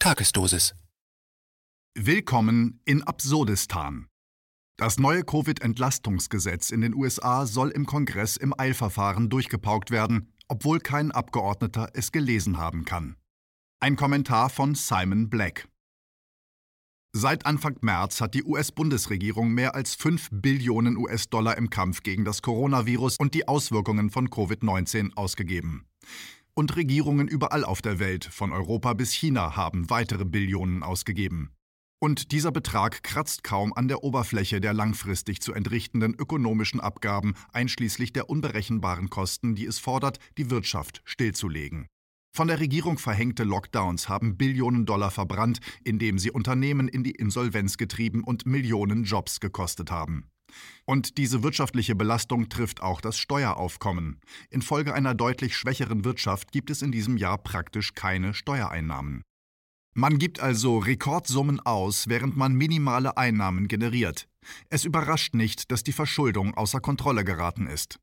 Tagesdosis. Willkommen in Absurdistan. Das neue Covid-Entlastungsgesetz in den USA soll im Kongress im Eilverfahren durchgepaukt werden, obwohl kein Abgeordneter es gelesen haben kann. Ein Kommentar von Simon Black. Seit Anfang März hat die US-Bundesregierung mehr als 5 Billionen US-Dollar im Kampf gegen das Coronavirus und die Auswirkungen von Covid-19 ausgegeben. Und Regierungen überall auf der Welt, von Europa bis China, haben weitere Billionen ausgegeben. Und dieser Betrag kratzt kaum an der Oberfläche der langfristig zu entrichtenden ökonomischen Abgaben, einschließlich der unberechenbaren Kosten, die es fordert, die Wirtschaft stillzulegen. Von der Regierung verhängte Lockdowns haben Billionen Dollar verbrannt, indem sie Unternehmen in die Insolvenz getrieben und Millionen Jobs gekostet haben. Und diese wirtschaftliche Belastung trifft auch das Steueraufkommen. Infolge einer deutlich schwächeren Wirtschaft gibt es in diesem Jahr praktisch keine Steuereinnahmen. Man gibt also Rekordsummen aus, während man minimale Einnahmen generiert. Es überrascht nicht, dass die Verschuldung außer Kontrolle geraten ist.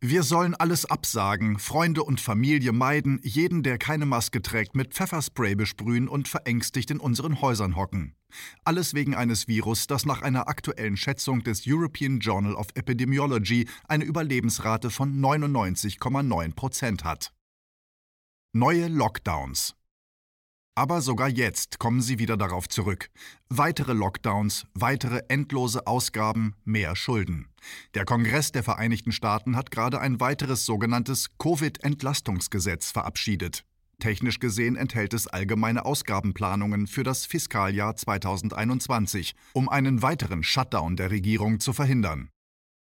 Wir sollen alles absagen, Freunde und Familie meiden, jeden, der keine Maske trägt, mit Pfefferspray besprühen und verängstigt in unseren Häusern hocken. Alles wegen eines Virus, das nach einer aktuellen Schätzung des European Journal of Epidemiology eine Überlebensrate von 99,9 Prozent hat. Neue Lockdowns. Aber sogar jetzt kommen sie wieder darauf zurück. Weitere Lockdowns, weitere endlose Ausgaben, mehr Schulden. Der Kongress der Vereinigten Staaten hat gerade ein weiteres sogenanntes Covid-Entlastungsgesetz verabschiedet. Technisch gesehen enthält es allgemeine Ausgabenplanungen für das Fiskaljahr 2021, um einen weiteren Shutdown der Regierung zu verhindern.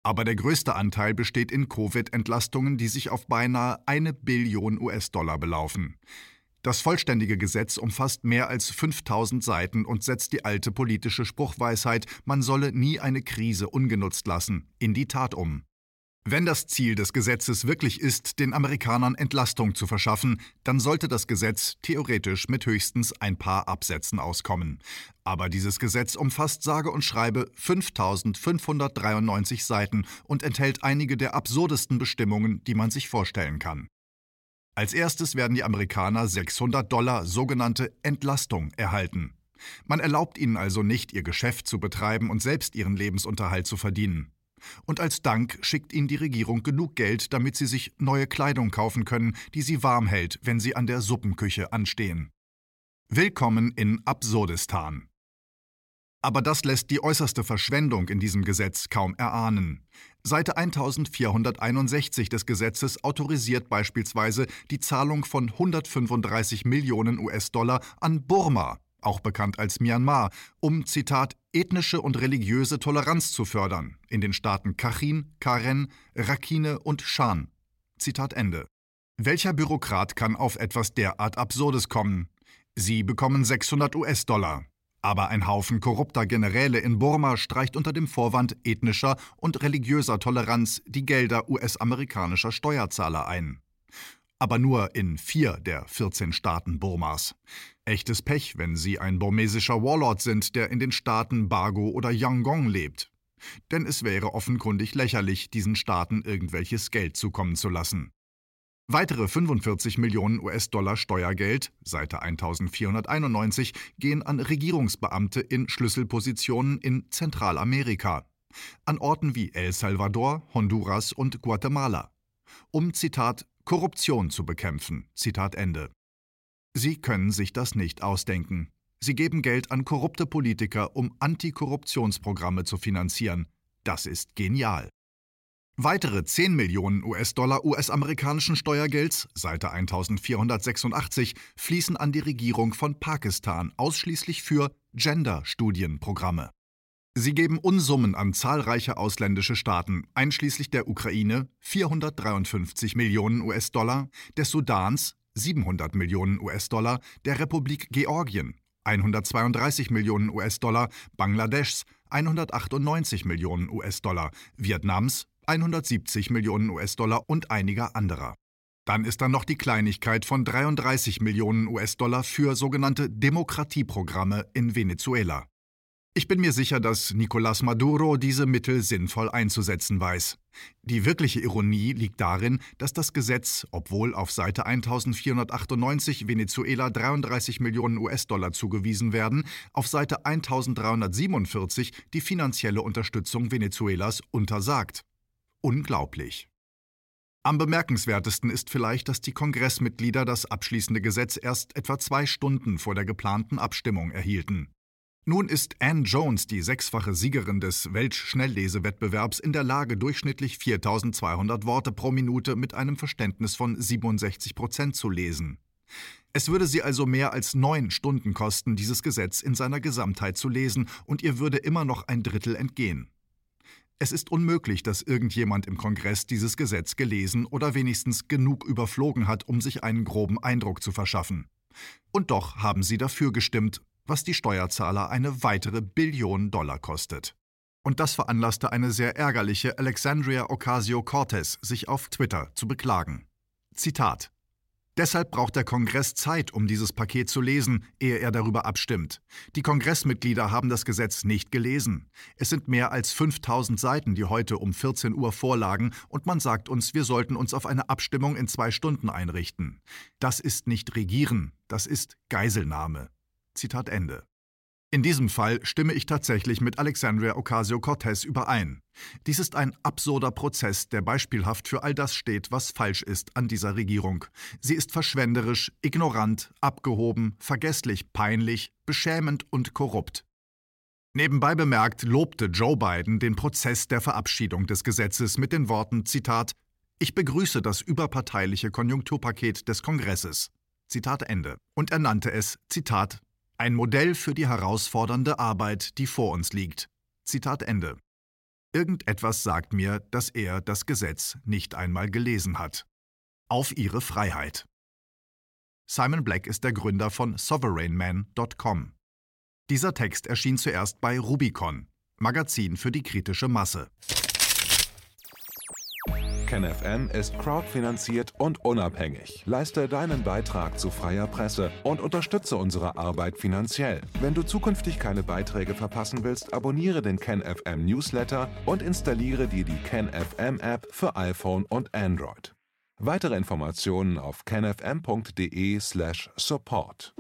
Aber der größte Anteil besteht in Covid-Entlastungen, die sich auf beinahe eine Billion US-Dollar belaufen. Das vollständige Gesetz umfasst mehr als 5000 Seiten und setzt die alte politische Spruchweisheit, man solle nie eine Krise ungenutzt lassen, in die Tat um. Wenn das Ziel des Gesetzes wirklich ist, den Amerikanern Entlastung zu verschaffen, dann sollte das Gesetz theoretisch mit höchstens ein paar Absätzen auskommen. Aber dieses Gesetz umfasst sage und schreibe 5593 Seiten und enthält einige der absurdesten Bestimmungen, die man sich vorstellen kann. Als erstes werden die Amerikaner 600 Dollar sogenannte Entlastung erhalten. Man erlaubt ihnen also nicht, ihr Geschäft zu betreiben und selbst ihren Lebensunterhalt zu verdienen. Und als Dank schickt ihnen die Regierung genug Geld, damit sie sich neue Kleidung kaufen können, die sie warm hält, wenn sie an der Suppenküche anstehen. Willkommen in Absurdistan. Aber das lässt die äußerste Verschwendung in diesem Gesetz kaum erahnen. Seite 1461 des Gesetzes autorisiert beispielsweise die Zahlung von 135 Millionen US-Dollar an Burma, auch bekannt als Myanmar, um, Zitat, ethnische und religiöse Toleranz zu fördern, in den Staaten Kachin, Karen, Rakhine und Shan. Zitat Ende. Welcher Bürokrat kann auf etwas derart Absurdes kommen? Sie bekommen 600 US-Dollar. Aber ein Haufen korrupter Generäle in Burma streicht unter dem Vorwand ethnischer und religiöser Toleranz die Gelder US-amerikanischer Steuerzahler ein. Aber nur in vier der 14 Staaten Burmas. Echtes Pech, wenn sie ein burmesischer Warlord sind, der in den Staaten Bago oder Yangon lebt. Denn es wäre offenkundig lächerlich, diesen Staaten irgendwelches Geld zukommen zu lassen. Weitere 45 Millionen US-Dollar Steuergeld, Seite 1491, gehen an Regierungsbeamte in Schlüsselpositionen in Zentralamerika, an Orten wie El Salvador, Honduras und Guatemala, um Zitat Korruption zu bekämpfen. Zitat Ende. Sie können sich das nicht ausdenken. Sie geben Geld an korrupte Politiker, um Antikorruptionsprogramme zu finanzieren. Das ist genial. Weitere 10 Millionen US-Dollar US-amerikanischen Steuergelds, Seite 1486, fließen an die Regierung von Pakistan ausschließlich für Gender-Studienprogramme. Sie geben Unsummen an zahlreiche ausländische Staaten, einschließlich der Ukraine 453 Millionen US-Dollar, des Sudans 700 Millionen US-Dollar, der Republik Georgien 132 Millionen US-Dollar, Bangladeschs 198 Millionen US-Dollar, Vietnams 170 Millionen US-Dollar und einiger anderer. Dann ist da noch die Kleinigkeit von 33 Millionen US-Dollar für sogenannte Demokratieprogramme in Venezuela. Ich bin mir sicher, dass Nicolás Maduro diese Mittel sinnvoll einzusetzen weiß. Die wirkliche Ironie liegt darin, dass das Gesetz, obwohl auf Seite 1498 Venezuela 33 Millionen US-Dollar zugewiesen werden, auf Seite 1347 die finanzielle Unterstützung Venezuelas untersagt. Unglaublich. Am bemerkenswertesten ist vielleicht, dass die Kongressmitglieder das abschließende Gesetz erst etwa zwei Stunden vor der geplanten Abstimmung erhielten. Nun ist Anne Jones, die sechsfache Siegerin des Weltschnelllesewettbewerbs, in der Lage, durchschnittlich 4200 Worte pro Minute mit einem Verständnis von 67 Prozent zu lesen. Es würde sie also mehr als neun Stunden kosten, dieses Gesetz in seiner Gesamtheit zu lesen, und ihr würde immer noch ein Drittel entgehen. Es ist unmöglich, dass irgendjemand im Kongress dieses Gesetz gelesen oder wenigstens genug überflogen hat, um sich einen groben Eindruck zu verschaffen. Und doch haben sie dafür gestimmt, was die Steuerzahler eine weitere Billion Dollar kostet. Und das veranlasste eine sehr ärgerliche Alexandria Ocasio-Cortez, sich auf Twitter zu beklagen. Zitat Deshalb braucht der Kongress Zeit, um dieses Paket zu lesen, ehe er darüber abstimmt. Die Kongressmitglieder haben das Gesetz nicht gelesen. Es sind mehr als 5000 Seiten, die heute um 14 Uhr vorlagen, und man sagt uns, wir sollten uns auf eine Abstimmung in zwei Stunden einrichten. Das ist nicht Regieren, das ist Geiselnahme. Zitat Ende. In diesem Fall stimme ich tatsächlich mit Alexandria Ocasio-Cortez überein. Dies ist ein absurder Prozess, der beispielhaft für all das steht, was falsch ist an dieser Regierung. Sie ist verschwenderisch, ignorant, abgehoben, vergesslich, peinlich, beschämend und korrupt. Nebenbei bemerkt lobte Joe Biden den Prozess der Verabschiedung des Gesetzes mit den Worten Zitat Ich begrüße das überparteiliche Konjunkturpaket des Kongresses. Zitat Ende. Und er nannte es Zitat ein Modell für die herausfordernde Arbeit, die vor uns liegt. Zitat Ende. Irgendetwas sagt mir, dass er das Gesetz nicht einmal gelesen hat. Auf ihre Freiheit. Simon Black ist der Gründer von sovereignman.com. Dieser Text erschien zuerst bei Rubicon, Magazin für die kritische Masse. KenFM ist crowdfinanziert und unabhängig. Leiste deinen Beitrag zu freier Presse und unterstütze unsere Arbeit finanziell. Wenn du zukünftig keine Beiträge verpassen willst, abonniere den KenFM Newsletter und installiere dir die KenFM App für iPhone und Android. Weitere Informationen auf kenfm.de/support.